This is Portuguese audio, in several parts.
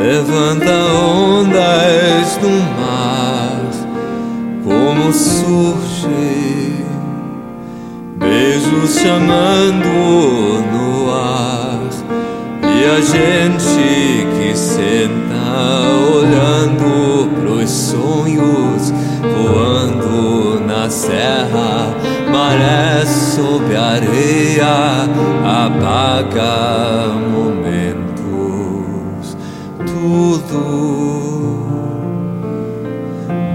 levanta ondas do mar, como surge, beijos chamando no ar, e a gente que senta olhando pros sonhos voando na serra, maré sob areia, apaga a tudo.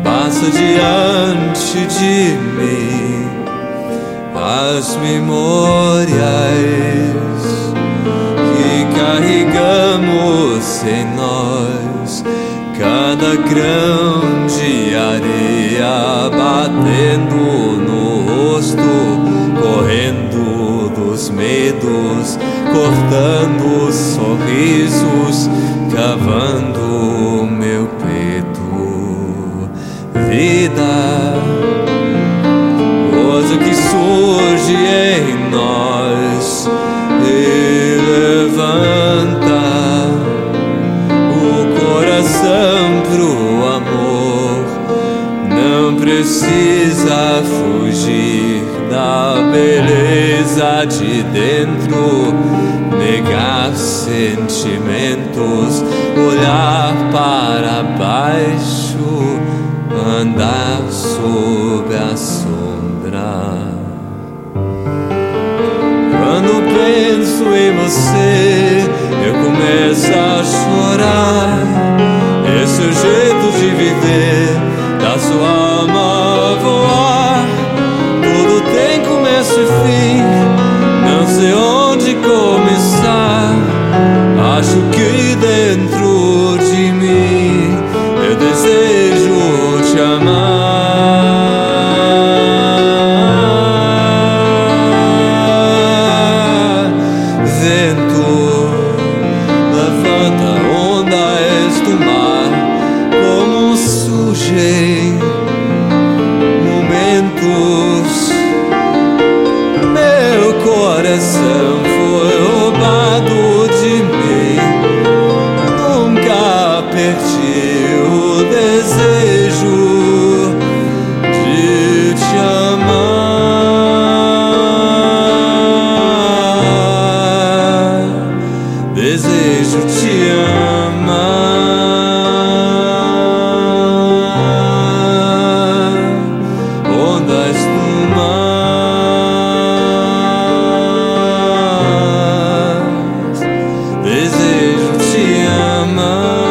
Passa diante de mim as memórias que carregamos em nós, cada grão de areia batendo no rosto, correndo dos medos, cortando sorrisos, cavando meu vida, coisa que surge em nós e levanta o coração pro amor. Não precisa fugir na beleza de dentro, negar sentimentos, olhar para baixo, andar sob a sombra. Quando penso em você, eu começo a chorar. Esse é o jeito de viver da sua desejei momentos. Meu coração foi roubado de mim. Nunca perdi o desejo de te amar. Desejo te amar. summer.